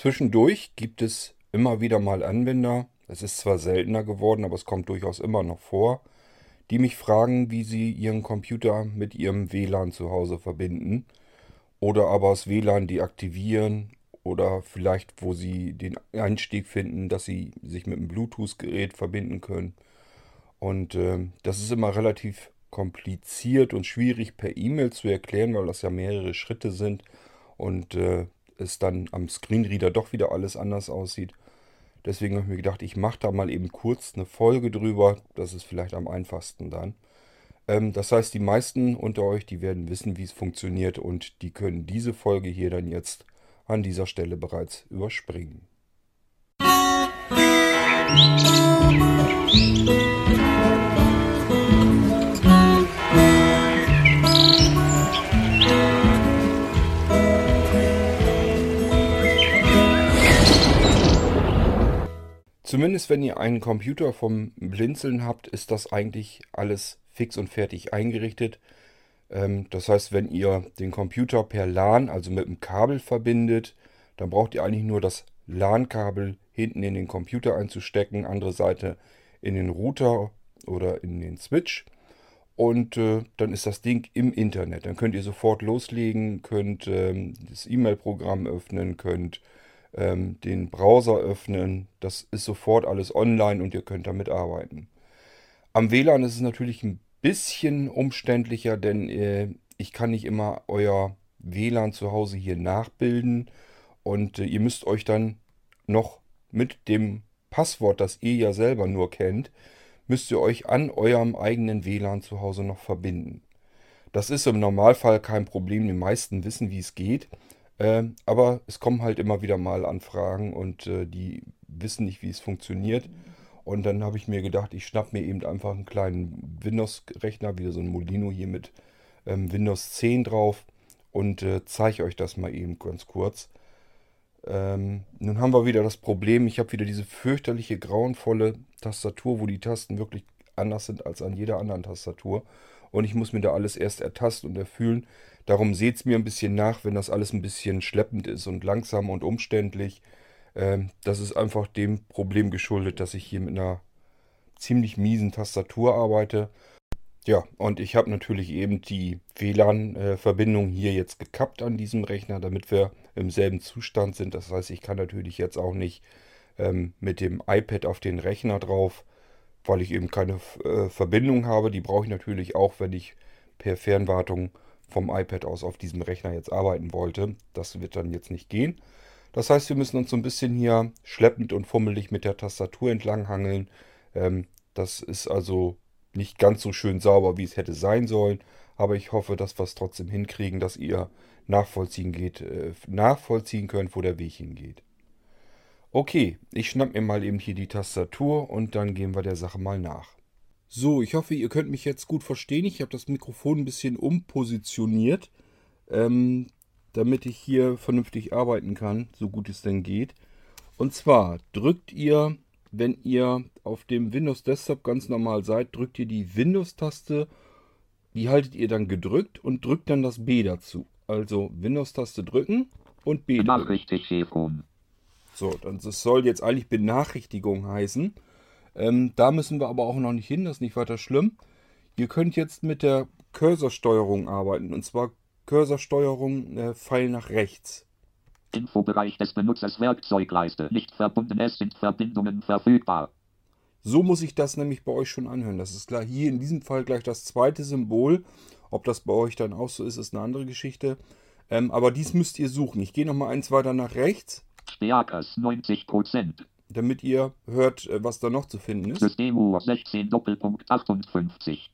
Zwischendurch gibt es immer wieder mal Anwender, es ist zwar seltener geworden, aber es kommt durchaus immer noch vor, die mich fragen, wie sie ihren Computer mit ihrem WLAN zu Hause verbinden oder aber das WLAN deaktivieren oder vielleicht, wo sie den Einstieg finden, dass sie sich mit einem Bluetooth-Gerät verbinden können. Und äh, das ist immer relativ kompliziert und schwierig per E-Mail zu erklären, weil das ja mehrere Schritte sind und äh, es dann am Screenreader doch wieder alles anders aussieht. Deswegen habe ich mir gedacht, ich mache da mal eben kurz eine Folge drüber. Das ist vielleicht am einfachsten dann. Ähm, das heißt, die meisten unter euch, die werden wissen, wie es funktioniert und die können diese Folge hier dann jetzt an dieser Stelle bereits überspringen. Zumindest wenn ihr einen Computer vom Blinzeln habt, ist das eigentlich alles fix und fertig eingerichtet. Ähm, das heißt, wenn ihr den Computer per LAN, also mit dem Kabel verbindet, dann braucht ihr eigentlich nur das LAN-Kabel hinten in den Computer einzustecken, andere Seite in den Router oder in den Switch. Und äh, dann ist das Ding im Internet. Dann könnt ihr sofort loslegen, könnt ähm, das E-Mail-Programm öffnen, könnt ähm, den Browser öffnen. Das ist sofort alles online und ihr könnt damit arbeiten. Am WLAN ist es natürlich ein bisschen umständlicher, denn äh, ich kann nicht immer euer WLAN zu Hause hier nachbilden und äh, ihr müsst euch dann noch mit dem Passwort, das ihr ja selber nur kennt, müsst ihr euch an eurem eigenen WLAN zu Hause noch verbinden. Das ist im Normalfall kein Problem, die meisten wissen, wie es geht. Ähm, aber es kommen halt immer wieder mal Anfragen und äh, die wissen nicht, wie es funktioniert. Und dann habe ich mir gedacht, ich schnapp mir eben einfach einen kleinen Windows-Rechner, wieder so ein Molino hier mit ähm, Windows 10 drauf und äh, zeige euch das mal eben ganz kurz. Ähm, nun haben wir wieder das Problem, ich habe wieder diese fürchterliche grauenvolle Tastatur, wo die Tasten wirklich anders sind als an jeder anderen Tastatur. Und ich muss mir da alles erst ertasten und erfühlen. Darum seht es mir ein bisschen nach, wenn das alles ein bisschen schleppend ist und langsam und umständlich. Ähm, das ist einfach dem Problem geschuldet, dass ich hier mit einer ziemlich miesen Tastatur arbeite. Ja, und ich habe natürlich eben die WLAN-Verbindung hier jetzt gekappt an diesem Rechner, damit wir im selben Zustand sind. Das heißt, ich kann natürlich jetzt auch nicht ähm, mit dem iPad auf den Rechner drauf, weil ich eben keine äh, Verbindung habe. Die brauche ich natürlich auch, wenn ich per Fernwartung vom iPad aus auf diesem Rechner jetzt arbeiten wollte. Das wird dann jetzt nicht gehen. Das heißt, wir müssen uns so ein bisschen hier schleppend und fummelig mit der Tastatur entlang hangeln. Ähm, das ist also nicht ganz so schön sauber, wie es hätte sein sollen. Aber ich hoffe, dass wir es trotzdem hinkriegen, dass ihr nachvollziehen, geht, äh, nachvollziehen könnt, wo der Weg hingeht. Okay, ich schnapp mir mal eben hier die Tastatur und dann gehen wir der Sache mal nach. So, ich hoffe, ihr könnt mich jetzt gut verstehen. Ich habe das Mikrofon ein bisschen umpositioniert, ähm, damit ich hier vernünftig arbeiten kann, so gut es denn geht. Und zwar drückt ihr, wenn ihr auf dem Windows Desktop ganz normal seid, drückt ihr die Windows-Taste, die haltet ihr dann gedrückt und drückt dann das B dazu. Also Windows-Taste drücken und B drücken. So, das soll jetzt eigentlich Benachrichtigung heißen. Ähm, da müssen wir aber auch noch nicht hin, das ist nicht weiter schlimm. Ihr könnt jetzt mit der Cursorsteuerung arbeiten und zwar Cursorsteuerung äh, Pfeil nach rechts. Infobereich des Benutzers Werkzeugleiste nicht verbunden, es sind Verbindungen verfügbar. So muss ich das nämlich bei euch schon anhören. Das ist klar hier in diesem Fall gleich das zweite Symbol. Ob das bei euch dann auch so ist, ist eine andere Geschichte. Ähm, aber dies müsst ihr suchen. Ich gehe nochmal eins weiter nach rechts. Stärkers 90 Prozent damit ihr hört, äh, was da noch zu finden ist. Systemuhr 16 Doppelpunkt 58.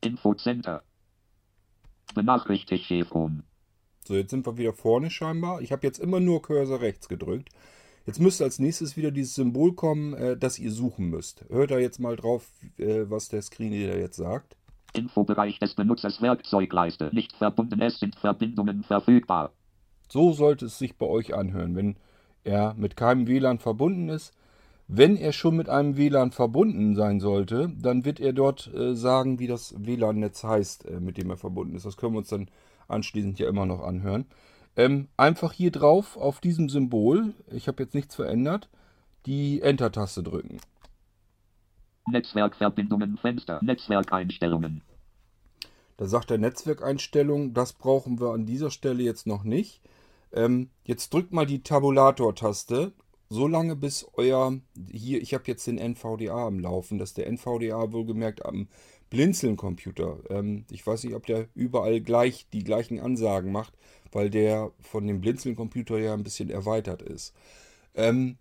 Infocenter. Benachrichtigungen. So, jetzt sind wir wieder vorne scheinbar. Ich habe jetzt immer nur Cursor rechts gedrückt. Jetzt müsste als nächstes wieder dieses Symbol kommen, äh, das ihr suchen müsst. Hört da jetzt mal drauf, äh, was der Screenreader jetzt sagt. Infobereich des Benutzers Werkzeugleiste nicht verbunden. Es sind Verbindungen verfügbar. So sollte es sich bei euch anhören, wenn er mit keinem WLAN verbunden ist. Wenn er schon mit einem WLAN verbunden sein sollte, dann wird er dort äh, sagen, wie das WLAN-Netz heißt, äh, mit dem er verbunden ist. Das können wir uns dann anschließend ja immer noch anhören. ähm, einfach hier drauf auf diesem Symbol, ich habe jetzt nichts verändert, die Enter-Taste drücken. Netzwerkverbindungen Fenster. Netzwerkeinstellungen. Da sagt er Netzwerkeinstellungen, das brauchen wir an dieser Stelle jetzt noch nicht. Ähm, jetzt drückt mal die Tabulator-Taste, so lange bis euer, hier, ich habe jetzt den NVDA am Laufen, dass der NVDA wohlgemerkt am Blinzeln-Computer. Ähm, ich weiß nicht, ob der überall gleich die gleichen Ansagen macht, weil der von dem Blinzeln-Computer ja ein bisschen erweitert ist. Ähm,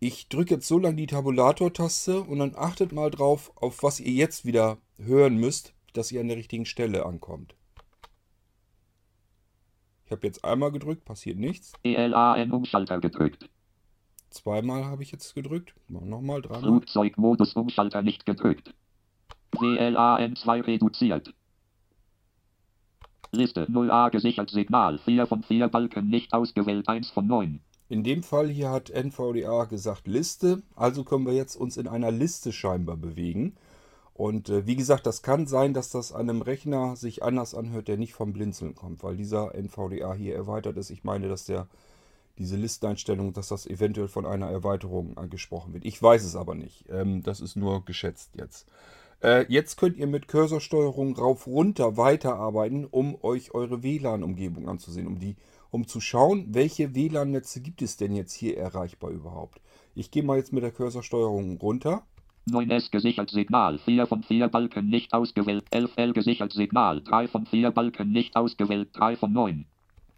ich drücke jetzt so lange die Tabulator-Taste und dann achtet mal drauf, auf was ihr jetzt wieder hören müsst, dass ihr an der richtigen Stelle ankommt. Ich habe jetzt einmal gedrückt, passiert nichts. ELAN-Umschalter gedrückt. Zweimal habe ich jetzt gedrückt. Nochmal, dreimal. Flugzeugmodus-Umschalter nicht gedrückt. WLAN 2 reduziert. Liste 0A gesichert Signal 4 von 4 Balken nicht ausgewählt 1 von 9. In dem Fall hier hat NVDA gesagt Liste, also können wir jetzt uns in einer Liste scheinbar bewegen. Und äh, wie gesagt, das kann sein, dass das an einem Rechner sich anders anhört, der nicht vom Blinzeln kommt, weil dieser NVDA hier erweitert ist. Ich meine, dass der diese Listeneinstellung, dass das eventuell von einer Erweiterung angesprochen wird. Ich weiß es aber nicht. Ähm, das ist nur geschätzt jetzt. Äh, jetzt könnt ihr mit Cursorsteuerung rauf runter weiterarbeiten, um euch eure WLAN-Umgebung anzusehen, um die um zu schauen, welche WLAN-Netze gibt es denn jetzt hier erreichbar überhaupt. Ich gehe mal jetzt mit der Cursorsteuerung runter. 9S gesichert Signal, 4 von 4 Balken nicht ausgewählt, 11L gesichert Signal, 3 von 4 Balken nicht ausgewählt, 3 von 9.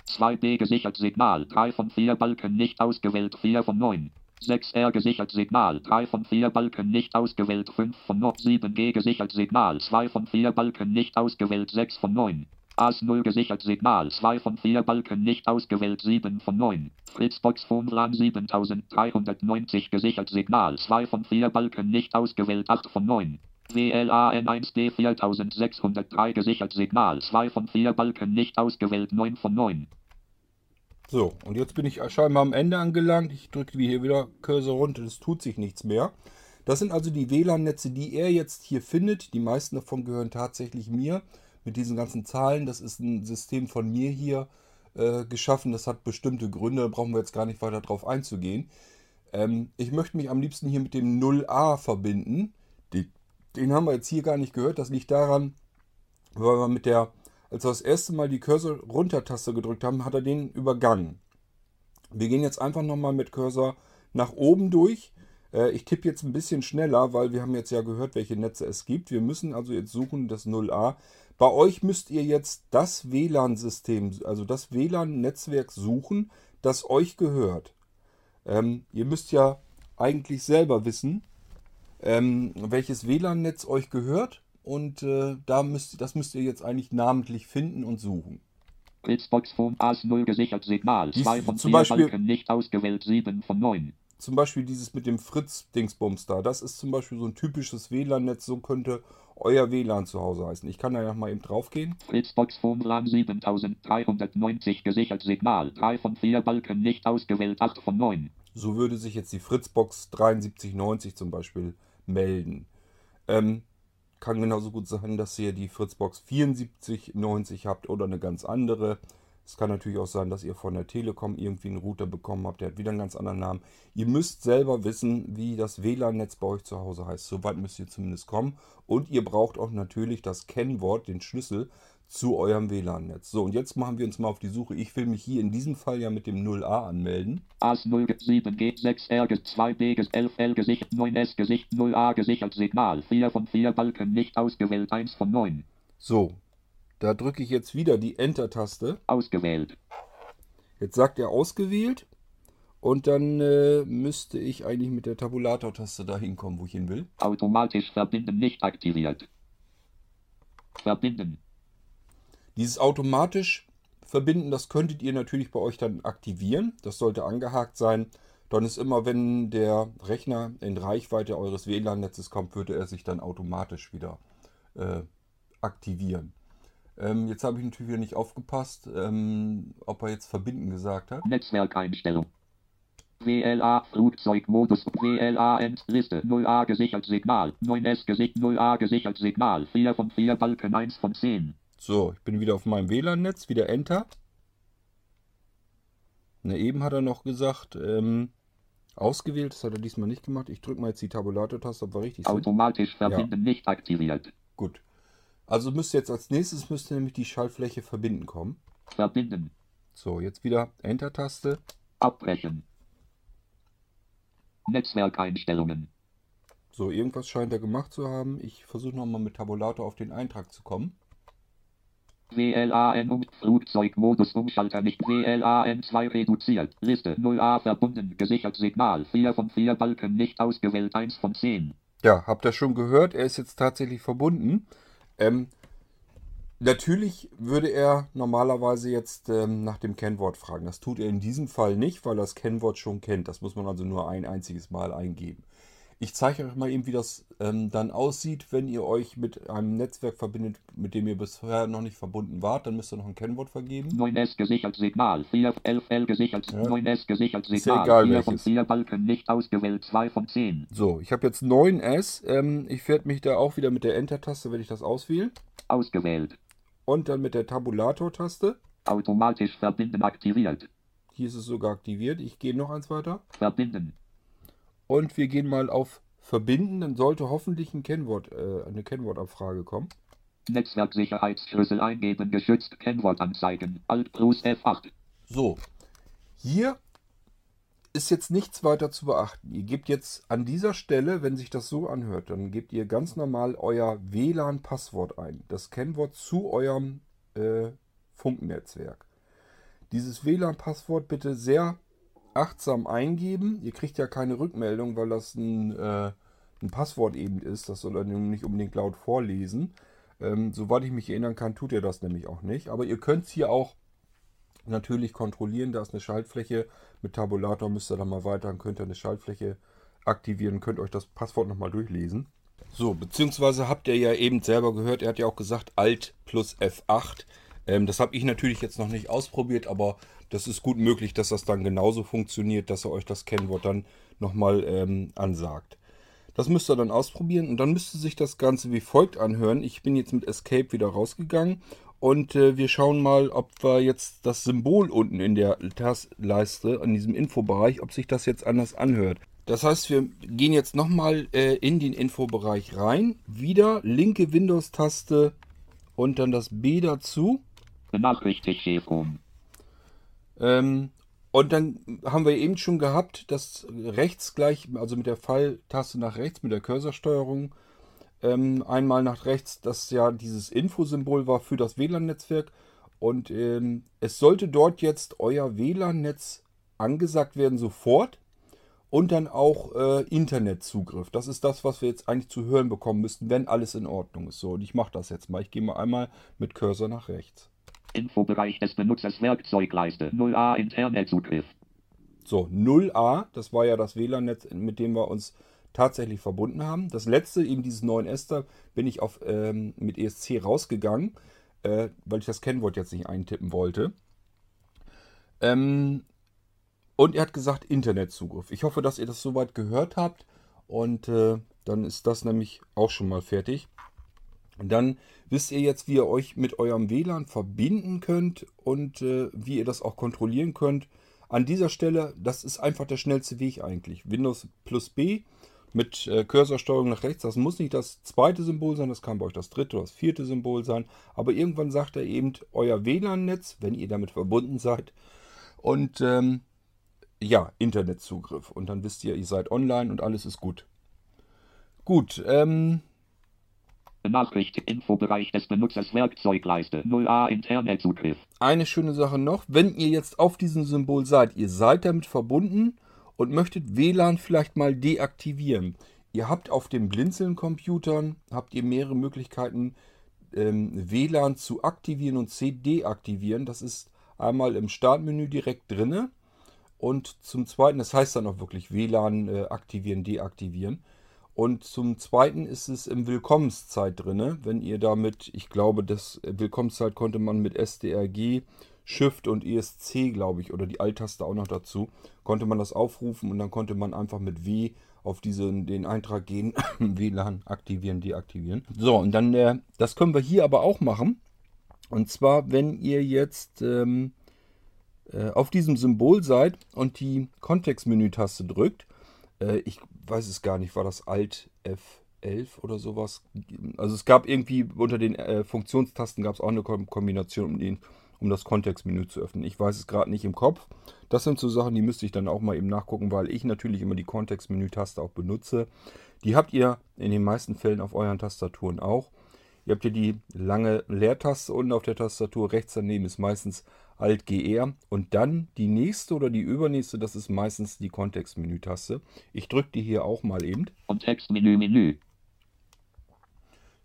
2B gesichert Signal, 3 von 4 Balken nicht ausgewählt, 4 von 9. 6R gesichert Signal, 3 von 4 Balken nicht ausgewählt, 5 von 9. 7G gesichert Signal, 2 von 4 Balken nicht ausgewählt, 6 von 9. AS0 gesichert Signal 2 von 4 Balken nicht ausgewählt 7 von 9. Fritzbox Phoneplan 7390 gesichert Signal 2 von 4 Balken nicht ausgewählt 8 von 9. WLAN 1D 4603 gesichert Signal 2 von 4 Balken nicht ausgewählt 9 von 9. So, und jetzt bin ich scheinbar am Ende angelangt. Ich drücke hier wieder Cursor runter, es tut sich nichts mehr. Das sind also die WLAN-Netze, die er jetzt hier findet. Die meisten davon gehören tatsächlich mir mit diesen ganzen Zahlen. Das ist ein System von mir hier äh, geschaffen. Das hat bestimmte Gründe, da brauchen wir jetzt gar nicht weiter drauf einzugehen. Ähm, ich möchte mich am liebsten hier mit dem 0a verbinden. Den, den haben wir jetzt hier gar nicht gehört. Das liegt daran, weil wir mit der, als wir das erste Mal die Cursor-Runter-Taste gedrückt haben, hat er den übergangen. Wir gehen jetzt einfach nochmal mit Cursor nach oben durch. Äh, ich tippe jetzt ein bisschen schneller, weil wir haben jetzt ja gehört, welche Netze es gibt. Wir müssen also jetzt suchen das 0a. Bei euch müsst ihr jetzt das WLAN-System, also das WLAN-Netzwerk suchen, das euch gehört. Ähm, ihr müsst ja eigentlich selber wissen, ähm, welches WLAN-Netz euch gehört. Und äh, da müsst, das müsst ihr jetzt eigentlich namentlich finden und suchen. Fritzbox Phone AS0 gesichert Signal. 2 von 4 Beispiel, nicht ausgewählt, 7 von 9. Zum Beispiel dieses mit dem Fritz-Dingsbums da. Das ist zum Beispiel so ein typisches WLAN-Netz. So könnte euer WLAN zu Hause heißen. Ich kann da ja mal eben drauf gehen. Fritzbox Phone 7390 gesichert Signal. 3 von 4 Balken nicht ausgewählt, 8 von 9. So würde sich jetzt die Fritzbox 7390 zum Beispiel melden. Ähm, kann genauso gut sein, dass ihr die Fritzbox 7490 habt oder eine ganz andere. Es kann natürlich auch sein, dass ihr von der Telekom irgendwie einen Router bekommen habt, der hat wieder einen ganz anderen Namen. Ihr müsst selber wissen, wie das WLAN-Netz bei euch zu Hause heißt. Soweit müsst ihr zumindest kommen. Und ihr braucht auch natürlich das Kennwort, den Schlüssel zu eurem WLAN-Netz. So, und jetzt machen wir uns mal auf die Suche. Ich will mich hier in diesem Fall ja mit dem 0a anmelden. AS0 7G 6R 2B 11L gesichert 9S Gesicht 0A gesichert Signal 4 von 4 Balken nicht ausgewählt 1 von 9. So, da drücke ich jetzt wieder die Enter-Taste. Ausgewählt. Jetzt sagt er ausgewählt. Und dann äh, müsste ich eigentlich mit der Tabulator-Taste da hinkommen, wo ich hin will. Automatisch verbinden nicht aktiviert. Verbinden. Dieses automatisch verbinden, das könntet ihr natürlich bei euch dann aktivieren. Das sollte angehakt sein. Dann ist immer, wenn der Rechner in Reichweite eures WLAN-Netzes kommt, würde er sich dann automatisch wieder äh, aktivieren. Ähm, jetzt habe ich natürlich wieder nicht aufgepasst, ähm, ob er jetzt verbinden gesagt hat. Netzwerkeinstellung. WLA Flugzeugmodus WLA Endliste 0A gesichert Signal 9S gesichert 0A gesichert Signal 4 von 4 Balken 1 von 10. So, ich bin wieder auf meinem WLAN-Netz, wieder Enter. Na, eben hat er noch gesagt, ähm, ausgewählt, das hat er diesmal nicht gemacht. Ich drücke mal jetzt die Tabulator-Taste, ob wir richtig sind. Automatisch verbinden nicht aktiviert. Gut. Also müsste jetzt als nächstes müsste nämlich die Schaltfläche verbinden kommen. Verbinden. So, jetzt wieder Enter-Taste. Abbrechen. Netzwerkeinstellungen. So, irgendwas scheint er gemacht zu haben. Ich versuche nochmal mit Tabulator auf den Eintrag zu kommen. WLAN um Flugzeugmodus Umschalter nicht WLAN 2 reduziert. Liste 0A verbunden. Gesichert Signal. 4 von 4 Balken nicht ausgewählt. 1 von 10. Ja, habt ihr schon gehört, er ist jetzt tatsächlich verbunden. Ähm, natürlich würde er normalerweise jetzt ähm, nach dem Kennwort fragen. Das tut er in diesem Fall nicht, weil er das Kennwort schon kennt. Das muss man also nur ein einziges Mal eingeben. Ich zeige euch mal eben, wie das ähm, dann aussieht, wenn ihr euch mit einem Netzwerk verbindet, mit dem ihr bisher noch nicht verbunden wart. Dann müsst ihr noch ein Kennwort vergeben. 9S gesichert Signal. 4 11L gesichert. Ja. 9S gesichert Ist ja Signal. egal 4 von welches. 4 Balken nicht ausgewählt. 2 von 10. So, ich habe jetzt 9S. Ähm, ich werde mich da auch wieder mit der Enter-Taste, werde ich das auswählen. Ausgewählt. Und dann mit der Tabulator-Taste. Automatisch verbinden aktiviert. Hier ist es sogar aktiviert. Ich gehe noch eins weiter. Verbinden. Und wir gehen mal auf Verbinden. Dann sollte hoffentlich ein Kennwort, äh, eine Kennwortabfrage kommen. Netzwerksicherheitsschlüssel eingeben. Geschützt. Kennwort anzeigen. Alt plus F8. So, hier ist jetzt nichts weiter zu beachten. Ihr gebt jetzt an dieser Stelle, wenn sich das so anhört, dann gebt ihr ganz normal euer WLAN-Passwort ein. Das Kennwort zu eurem äh, Funknetzwerk. Dieses WLAN-Passwort bitte sehr achtsam eingeben. Ihr kriegt ja keine Rückmeldung, weil das ein, äh, ein Passwort eben ist. Das soll er nun nicht unbedingt laut vorlesen. Ähm, soweit ich mich erinnern kann, tut er das nämlich auch nicht. Aber ihr könnt es hier auch natürlich kontrollieren. Da ist eine Schaltfläche. Mit Tabulator müsst ihr dann mal weiter. Dann könnt ihr eine Schaltfläche aktivieren. Könnt euch das Passwort nochmal durchlesen. So, beziehungsweise habt ihr ja eben selber gehört, er hat ja auch gesagt Alt plus F8. Ähm, das habe ich natürlich jetzt noch nicht ausprobiert, aber das ist gut möglich, dass das dann genauso funktioniert, dass er euch das Kennwort dann nochmal ähm, ansagt. Das müsst ihr dann ausprobieren und dann müsste sich das Ganze wie folgt anhören. Ich bin jetzt mit Escape wieder rausgegangen und äh, wir schauen mal, ob wir jetzt das Symbol unten in der Taskleiste, in diesem Infobereich, ob sich das jetzt anders anhört. Das heißt, wir gehen jetzt nochmal äh, in den Infobereich rein. Wieder linke Windows-Taste und dann das B dazu. Benachrichtigt Chevron. Ähm, und dann haben wir eben schon gehabt, dass rechts gleich, also mit der Pfeiltaste nach rechts, mit der Cursorsteuerung, ähm, einmal nach rechts, das ja dieses Infosymbol war für das WLAN-Netzwerk. Und ähm, es sollte dort jetzt euer WLAN-Netz angesagt werden sofort und dann auch äh, Internetzugriff. Das ist das, was wir jetzt eigentlich zu hören bekommen müssten, wenn alles in Ordnung ist. So, und ich mache das jetzt mal. Ich gehe mal einmal mit Cursor nach rechts. Infobereich des Benutzers Werkzeugleiste 0A Internetzugriff. So, 0A, das war ja das WLAN-Netz, mit dem wir uns tatsächlich verbunden haben. Das letzte, eben dieses 9S, da bin ich auf, ähm, mit ESC rausgegangen, äh, weil ich das Kennwort jetzt nicht eintippen wollte. Ähm, und er hat gesagt Internetzugriff. Ich hoffe, dass ihr das soweit gehört habt. Und äh, dann ist das nämlich auch schon mal fertig. Und dann wisst ihr jetzt, wie ihr euch mit eurem WLAN verbinden könnt und äh, wie ihr das auch kontrollieren könnt. An dieser Stelle, das ist einfach der schnellste Weg eigentlich. Windows plus B mit äh, Cursorsteuerung nach rechts. Das muss nicht das zweite Symbol sein, das kann bei euch das dritte oder das vierte Symbol sein. Aber irgendwann sagt er eben euer WLAN-Netz, wenn ihr damit verbunden seid. Und ähm, ja, Internetzugriff. Und dann wisst ihr, ihr seid online und alles ist gut. Gut, ähm, Benachrichtigt Infobereich des Benutzers Werkzeugleiste 0A Internetzugriff. eine schöne Sache noch. Wenn ihr jetzt auf diesem Symbol seid, ihr seid damit verbunden und möchtet WLAN vielleicht mal deaktivieren. Ihr habt auf den Blinzeln-Computern, habt ihr mehrere Möglichkeiten, ähm, WLAN zu aktivieren und zu deaktivieren. Das ist einmal im Startmenü direkt drinne und zum zweiten, das heißt dann auch wirklich WLAN äh, aktivieren, deaktivieren. Und zum Zweiten ist es im Willkommenszeit drinne. Wenn ihr damit, ich glaube, das äh, Willkommenszeit konnte man mit SDRG, Shift und ESC, glaube ich, oder die Alt-Taste auch noch dazu, konnte man das aufrufen und dann konnte man einfach mit W auf diesen, den Eintrag gehen, WLAN aktivieren, deaktivieren. So, und dann, äh, das können wir hier aber auch machen. Und zwar, wenn ihr jetzt ähm, äh, auf diesem Symbol seid und die Kontextmenü-Taste drückt, äh, ich weiß es gar nicht, war das Alt F11 oder sowas? Also es gab irgendwie unter den äh, Funktionstasten gab es auch eine Kombination, um, den, um das Kontextmenü zu öffnen. Ich weiß es gerade nicht im Kopf. Das sind so Sachen, die müsste ich dann auch mal eben nachgucken, weil ich natürlich immer die Kontextmenü-Taste auch benutze. Die habt ihr in den meisten Fällen auf euren Tastaturen auch. Ihr habt hier die lange Leertaste unten auf der Tastatur. Rechts daneben ist meistens Alt GR und dann die nächste oder die übernächste, das ist meistens die Kontextmenü-Taste. Ich drücke die hier auch mal eben. Kontextmenü, Menü.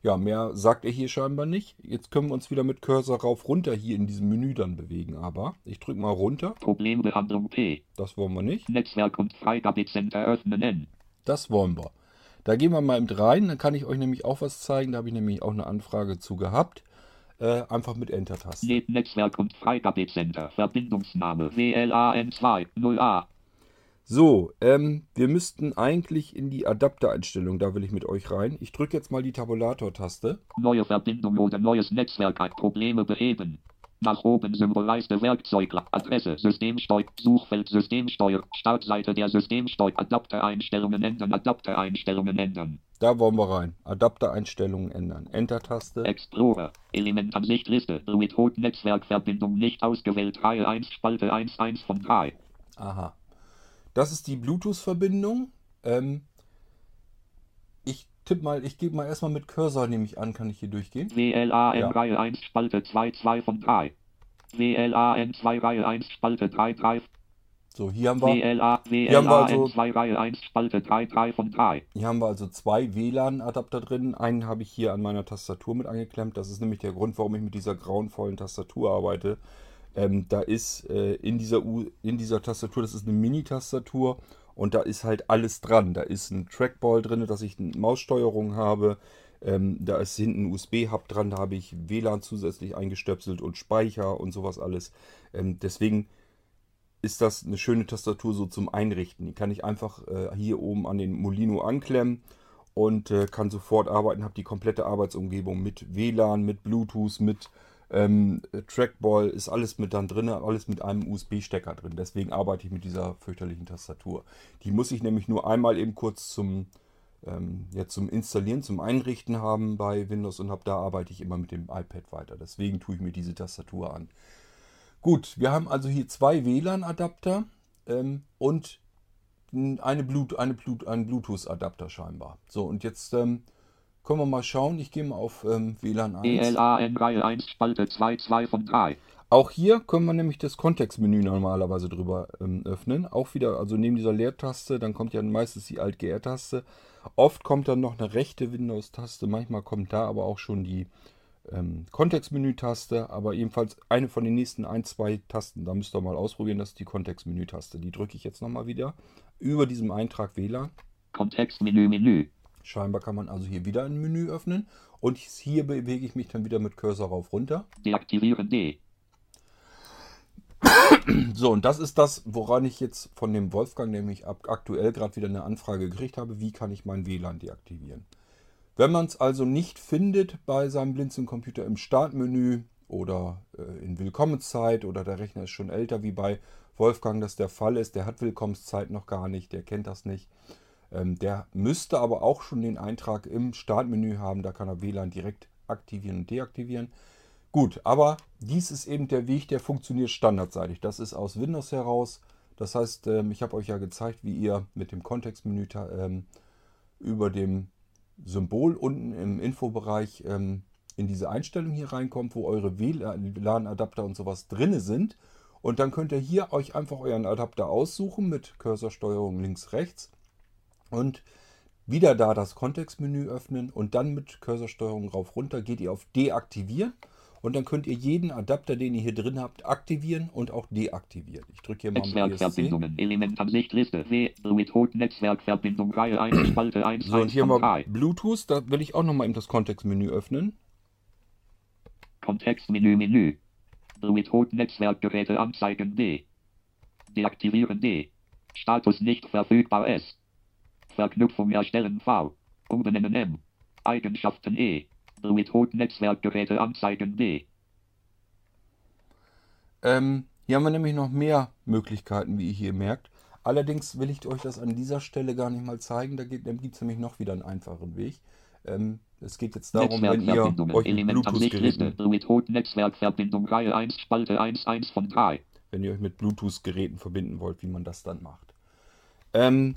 Ja, mehr sagt er hier scheinbar nicht. Jetzt können wir uns wieder mit Cursor rauf runter hier in diesem Menü dann bewegen. Aber ich drücke mal runter. Problembehandlung P. Das wollen wir nicht. Netzwerk und Freigabecenter öffnen N. Das wollen wir. Da gehen wir mal eben rein, dann kann ich euch nämlich auch was zeigen. Da habe ich nämlich auch eine Anfrage zu gehabt. Äh, einfach mit Enter-Taste. Net Netzwerk und Freigabecenter. Verbindungsname WLAN2 0A. So, ähm, wir müssten eigentlich in die Adaptereinstellung, da will ich mit euch rein. Ich drücke jetzt mal die Tabulator-Taste. Neue Verbindung oder neues Netzwerk. Probleme beheben. Nach oben Symbolleiste Werkzeug, Adresse, Systemsteuer, Suchfeld, Systemsteuer, Startseite der Systemsteuer, Adaptereinstellungen ändern, Adaptereinstellungen ändern. Da wollen wir rein. Adaptereinstellungen ändern. Enter-Taste. Explorer, Elementansicht Liste, With Netzwerkverbindung nicht ausgewählt, Reihe 1, Spalte 1, 1 von 3. Aha. Das ist die Bluetooth-Verbindung. Ähm, ich tippe mal, ich gebe mal erstmal mit Cursor, nehme ich an, kann ich hier durchgehen. WLAN Ja. Reihe 1, Spalte 2, 2 von 3. WLAN 2 Reihe 1, Spalte 3, 3. So, hier haben wir, WLA, haben wir WLAN also- 2 Reihe 1, Spalte 3, 3 von 3. hier haben wir also zwei WLAN-Adapter drin. Einen habe ich hier an meiner Tastatur mit angeklemmt. Das ist nämlich der Grund, warum ich mit dieser grauenvollen Tastatur arbeite. Ähm, da ist äh, in, dieser U in dieser Tastatur, das ist eine Mini-Tastatur und da ist halt alles dran. Da ist ein Trackball drin, dass ich eine Maussteuerung habe. Ähm, da ist hinten ein USB-Hub dran, da habe ich WLAN zusätzlich eingestöpselt und Speicher und sowas alles. Ähm, deswegen ist das eine schöne Tastatur so zum Einrichten. Die kann ich einfach äh, hier oben an den Molino anklemmen und äh, kann sofort arbeiten, habe die komplette Arbeitsumgebung mit WLAN, mit Bluetooth, mit ähm, Trackball, ist alles mit dann drin, alles mit einem USB-Stecker drin. Deswegen arbeite ich mit dieser fürchterlichen Tastatur. Die muss ich nämlich nur einmal eben kurz zum, ähm, ja, zum Installieren, zum Einrichten haben bei Windows und ab da arbeite ich immer mit dem iPad weiter. Deswegen tue ich mir diese Tastatur an. Gut, wir haben also hier zwei WLAN-Adapter ähm, und eine Blut, eine Blut, einen Bluetooth-Adapter scheinbar. So, und jetzt ähm, können wir mal schauen. Ich gehe mal auf ähm, WLAN 1. WLAN Reihe 1, Spalte 2, 2 von 3. Auch hier können wir nämlich das Kontextmenü normalerweise drüber ähm, öffnen. Auch wieder, also neben dieser Leertaste, dann kommt ja meistens die Alt-GR-Taste. Oft kommt dann noch eine rechte Windows-Taste, manchmal kommt da aber auch schon die ähm, Kontextmenü-Taste, aber ebenfalls eine von den nächsten ein, zwei Tasten. Da müsst ihr mal ausprobieren, das ist die Kontextmenü-Taste. Die drücke ich jetzt nochmal wieder über diesem Eintrag WLAN. Kontextmenü, Menü. Scheinbar kann man also hier wieder ein Menü öffnen und hier bewege ich mich dann wieder mit Cursor rauf runter. Deaktivieren D. So, und das ist das, woran ich jetzt von dem Wolfgang nämlich ab aktuell gerade wieder eine Anfrage gekriegt habe, wie kann ich mein WLAN deaktivieren. Wenn man es also nicht findet bei seinem Blinzeln-Computer im Startmenü oder äh, in Willkommenszeit oder der Rechner ist schon älter, wie bei Wolfgang das der Fall ist, der hat Willkommenszeit noch gar nicht, der kennt das nicht. Ähm, der müsste aber auch schon den Eintrag im Startmenü haben, da kann er WLAN direkt aktivieren und deaktivieren. Gut, aber dies ist eben der Weg, der funktioniert standardseitig. Das ist aus Windows heraus. Das heißt, ähm, ich habe euch ja gezeigt, wie ihr mit dem Kontextmenü ähm, über dem Symbol unten im Infobereich in diese Einstellung hier reinkommt, wo eure WLAN-Adapter und sowas drinne sind. Und dann könnt ihr hier euch einfach euren Adapter aussuchen mit Cursorsteuerung links, rechts. Und wieder da das Kontextmenü öffnen und dann mit Cursorsteuerung rauf runter geht ihr auf Deaktivieren. Und dann könnt ihr jeden Adapter, den ihr hier drin habt, aktivieren und auch deaktivieren. Ich drücke hier mal mit ESC. Netzwerkverbindungen. Elementansicht Liste. W. With Netzwerkverbindung Reihe 1, Spalte 1, So, und 1 hier 3. Bluetooth. Da will ich auch nochmal eben das Kontextmenü öffnen. Kontextmenü, Menü. With Netzwerkgeräte anzeigen D. Deaktivieren D. Status nicht verfügbar S. Verknüpfung erstellen V. Umbenennen M. Eigenschaften E. With Netzwerkgeräte anzeigen D. Ähm, Hier haben wir nämlich noch mehr Möglichkeiten, wie ihr hier merkt. Allerdings will ich euch das an dieser Stelle gar nicht mal zeigen. Da gibt es nämlich noch wieder einen einfachen Weg. Ähm, es geht jetzt darum, wenn ihr euch mit Bluetooth-Geräten Netzwerkverbindung Reihe 1, Spalte 1, 1 von 3. Wenn ihr euch mit Bluetooth-Geräten verbinden wollt, wie man das dann macht. Ähm,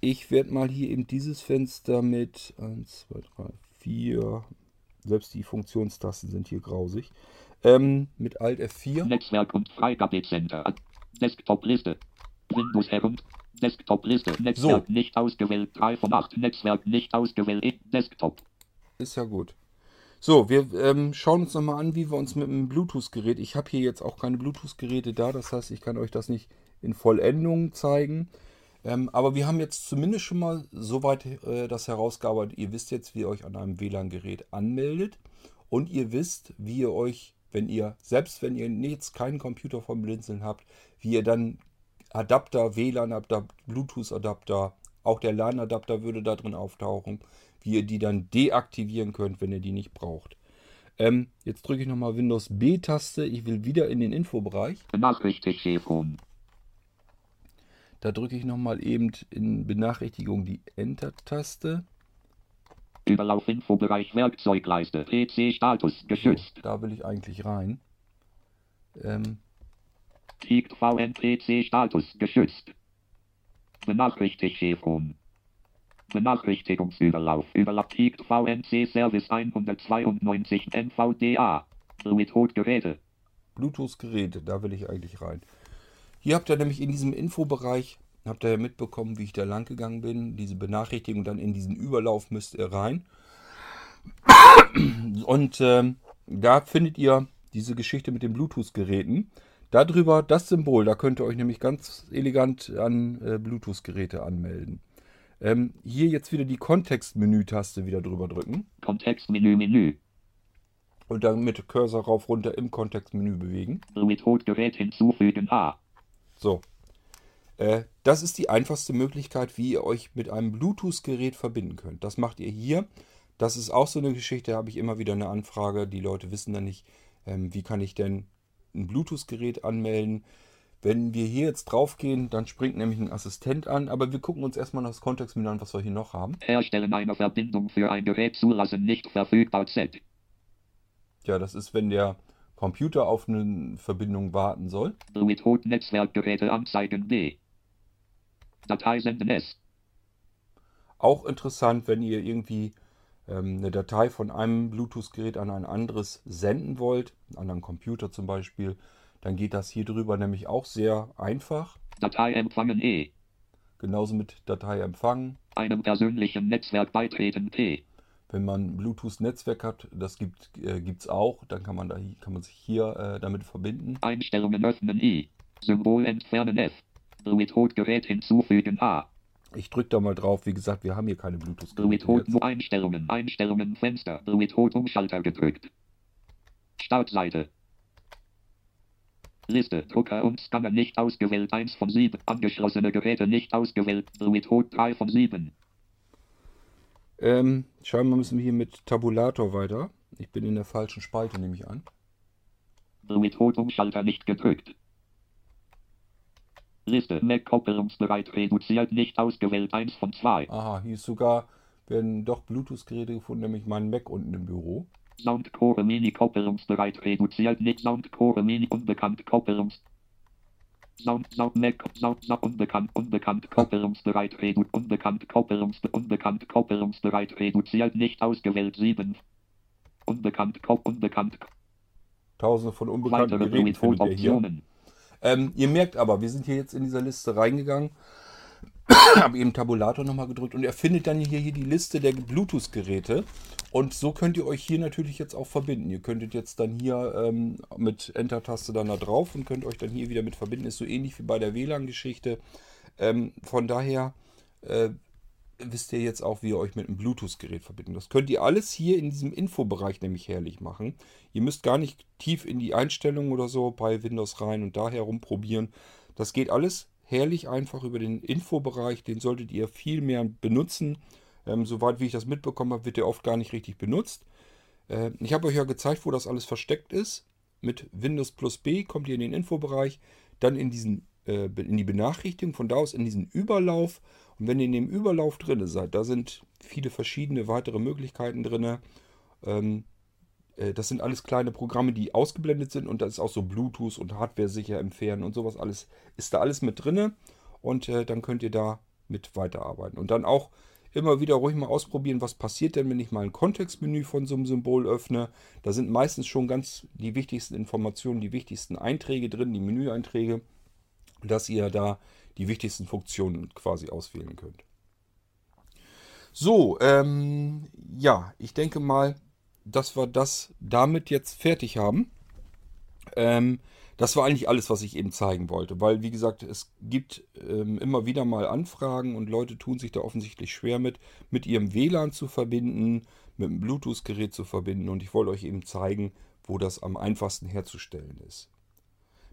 ich werde mal hier eben dieses Fenster mit 1, 2, 3, 4, selbst die Funktionstasten sind hier grausig, ähm, mit Alt F4. Netzwerk und Freigabecenter. Desktop-Liste. Windows herum. Desktop-Liste. Netzwerk so. nicht ausgewählt. 3 von 8. Netzwerk nicht ausgewählt. Desktop. Ist ja gut. So, wir ähm, schauen uns nochmal an, wie wir uns mit einem Bluetooth-Gerät. Ich habe hier jetzt auch keine Bluetooth-Geräte da, das heißt, ich kann euch das nicht in Vollendung zeigen. Ähm, aber wir haben jetzt zumindest schon mal soweit äh, das herausgearbeitet. Ihr wisst jetzt, wie ihr euch an einem WLAN-Gerät anmeldet. Und ihr wisst, wie ihr euch, wenn ihr, selbst wenn ihr jetzt keinen Computer vom Blinzeln habt, wie ihr dann Adapter, WLAN-Adapter, Bluetooth-Adapter, auch der LAN-Adapter würde da drin auftauchen, wie ihr die dann deaktivieren könnt, wenn ihr die nicht braucht. Ähm, jetzt drücke ich nochmal Windows B-Taste. Ich will wieder in den Infobereich. Benachrichtigungen. Da drücke ich nochmal eben in Benachrichtigung die Enter-Taste. Überlauf Infobereich Werkzeugleiste. PC-Status geschützt. So, da will ich eigentlich rein. Ähm, Tiegt VNPC-Status geschützt. Benachrichtigung. Benachrichtigungsüberlauf. Überlapp Tiegt VNC Service 192 NVDA. Bluetooth-Geräte. Bluetooth-Geräte, da will ich eigentlich rein. Hier habt ihr nämlich in diesem Infobereich, habt ihr ja mitbekommen, wie ich da lang gegangen bin. Diese Benachrichtigung dann in diesen Überlauf müsst ihr rein. Und ähm, da findet ihr diese Geschichte mit den Bluetooth-Geräten. Darüber das Symbol, da könnt ihr euch nämlich ganz elegant an äh, Bluetooth-Geräte anmelden. Ähm, hier jetzt wieder die Kontextmenü-Taste wieder drüber drücken. Kontextmenü, Menü. Und dann mit Cursor rauf runter im Kontextmenü bewegen. Bluetooth-Gerät hinzufügen A. So. Äh, das ist die einfachste Möglichkeit, wie ihr euch mit einem Bluetooth-Gerät verbinden könnt. Das macht ihr hier. Das ist auch so eine Geschichte, da habe ich immer wieder eine Anfrage. Die Leute wissen dann nicht, ähm, wie kann ich denn ein Bluetooth-Gerät anmelden. Wenn wir hier jetzt draufgehen, dann springt nämlich ein Assistent an, aber wir gucken uns erstmal das Kontextmenü an, was wir hier noch haben. Herstellen einer Verbindung für ein Gerät zulassen, nicht verfügbar Z. Ja, das ist, wenn der Computer auf eine Verbindung warten soll. Bluetooth Netzwerkgeräte anzeigen B. Datei senden S. Auch interessant, wenn ihr irgendwie ähm, eine Datei von einem Bluetooth-Gerät an ein anderes senden wollt, einen anderen Computer zum Beispiel, dann geht das hier drüber nämlich auch sehr einfach. Datei empfangen E. Genauso mit Datei empfangen. Einem persönlichen Netzwerk beitreten P. Wenn man Bluetooth-Netzwerk hat, das gibt es äh, auch, dann kann man, da, kann man sich hier äh, damit verbinden. Einstellungen öffnen I. Symbol entfernen F. Bluetooth-Gerät hinzufügen A. Ich drücke da mal drauf. Wie gesagt, wir haben hier keine Bluetooth-Geräte. Bluetooth Einstellungen, Einstellungen, Fenster, Bluetooth Umschalter gedrückt. Startseite. Liste, Drucker und Scanner nicht ausgewählt, 1 von 7. Angeschlossene Geräte nicht ausgewählt, Bluetooth 3 von 7. Ähm, scheinbar müssen wir hier mit Tabulator weiter. Ich bin in der falschen Spalte, nehme ich an. Bluetooth-Umschalter nicht gedrückt. Liste, Mac koppelungsbereit reduziert, nicht ausgewählt, 1 von 2. Aha, hier ist sogar, werden doch Bluetooth-Geräte gefunden, nämlich mein Mac unten im Büro. Soundcore Mini koppelungsbereit reduziert, nicht Soundcore Mini unbekannt koppelungs... Sound, Sound, Mac, Sound, Sound, unbekannt, unbekannt, koppelungsbereit, redu, unbekannt, koppelungs, unbekannt, koppelungsbereit, reduziert, nicht ausgewählt, 7. Unbekannt, Kop, unbekannt. Tausende von unbekannten Geräten findet ihr hier. Ähm, ihr merkt aber, wir sind hier jetzt in dieser Liste reingegangen, habe eben Tabulator nochmal gedrückt und er findet dann hier, hier die Liste der Bluetooth-Geräte. Und so könnt ihr euch hier natürlich jetzt auch verbinden. Ihr könntet jetzt dann hier ähm, mit Enter-Taste dann da drauf und könnt euch dann hier wieder mit verbinden. Ist so ähnlich wie bei der WLAN-Geschichte. Ähm, von daher äh, wisst ihr jetzt auch, wie ihr euch mit einem Bluetooth-Gerät verbindet. Das könnt ihr alles hier in diesem Infobereich nämlich herrlich machen. Ihr müsst gar nicht tief in die Einstellungen oder so bei Windows rein und da herumprobieren. Das geht alles herrlich einfach über den Infobereich. Den solltet ihr viel mehr benutzen. Ähm, soweit wie ich das mitbekommen habe, wird der oft gar nicht richtig benutzt. Äh, ich habe euch ja gezeigt, wo das alles versteckt ist. mit Windows plus B kommt ihr in den Infobereich, dann in, diesen, äh, in die Benachrichtigung, von da aus in diesen Überlauf. Und wenn ihr in dem Überlauf drin seid, da sind viele verschiedene weitere Möglichkeiten drin. Ähm, äh, das sind alles kleine Programme, die ausgeblendet sind und da ist auch so Bluetooth und Hardware sicher entfernen und sowas alles. Ist da alles mit drin und äh, dann könnt ihr da mit weiterarbeiten. Und dann auch immer wieder ruhig mal ausprobieren, was passiert denn, wenn ich mal ein Kontextmenü von so einem Symbol öffne. Da sind meistens schon ganz die wichtigsten Informationen, die wichtigsten Einträge drin, die Menüeinträge, dass ihr da die wichtigsten Funktionen quasi auswählen könnt. So, ähm, ja, ich denke mal, dass wir das damit jetzt fertig haben. Ähm, das war eigentlich alles, was ich eben zeigen wollte, weil wie gesagt, es gibt ähm, immer wieder mal Anfragen und Leute tun sich da offensichtlich schwer mit, mit ihrem WLAN zu verbinden, mit einem Bluetooth-Gerät zu verbinden und ich wollte euch eben zeigen, wo das am einfachsten herzustellen ist.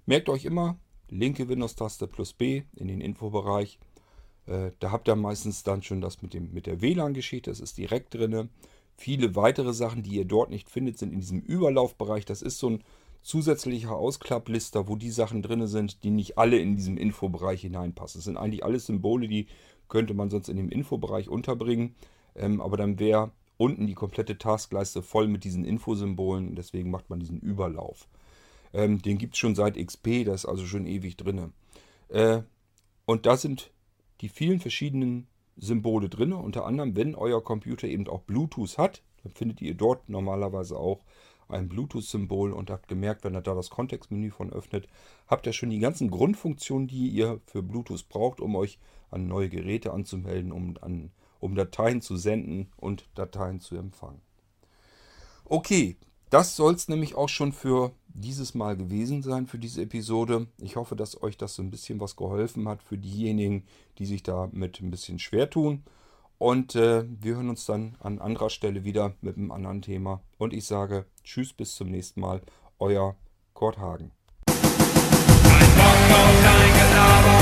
Merkt euch immer, linke Windows-Taste plus B in den Infobereich. Äh, da habt ihr meistens dann schon das mit, dem, mit der WLAN-Geschichte, das ist direkt drin. Viele weitere Sachen, die ihr dort nicht findet, sind in diesem Überlaufbereich. Das ist so ein zusätzlicher Ausklapplister, wo die Sachen drin sind, die nicht alle in diesem Infobereich hineinpassen. Das sind eigentlich alles Symbole, die könnte man sonst in dem Infobereich unterbringen. Ähm, aber dann wäre unten die komplette Taskleiste voll mit diesen Infosymbolen. Deswegen macht man diesen Überlauf. Ähm, den gibt es schon seit XP, das ist also schon ewig drin. Äh, und da sind die vielen verschiedenen Symbole drin. Unter anderem, wenn euer Computer eben auch Bluetooth hat, dann findet ihr dort normalerweise auch ein Bluetooth-Symbol und habt gemerkt, wenn ihr da das Kontextmenü von öffnet, habt ihr schon die ganzen Grundfunktionen, die ihr für Bluetooth braucht, um euch an neue Geräte anzumelden, um, an, um Dateien zu senden und Dateien zu empfangen. Okay, das soll es nämlich auch schon für dieses Mal gewesen sein für diese Episode. Ich hoffe, dass euch das so ein bisschen was geholfen hat für diejenigen, die sich damit ein bisschen schwer tun. Und äh, wir hören uns dann an anderer Stelle wieder mit einem anderen Thema. Und ich sage Tschüss, bis zum nächsten Mal. Euer Kurt Hagen. Ein Bock auf dein Gelaber,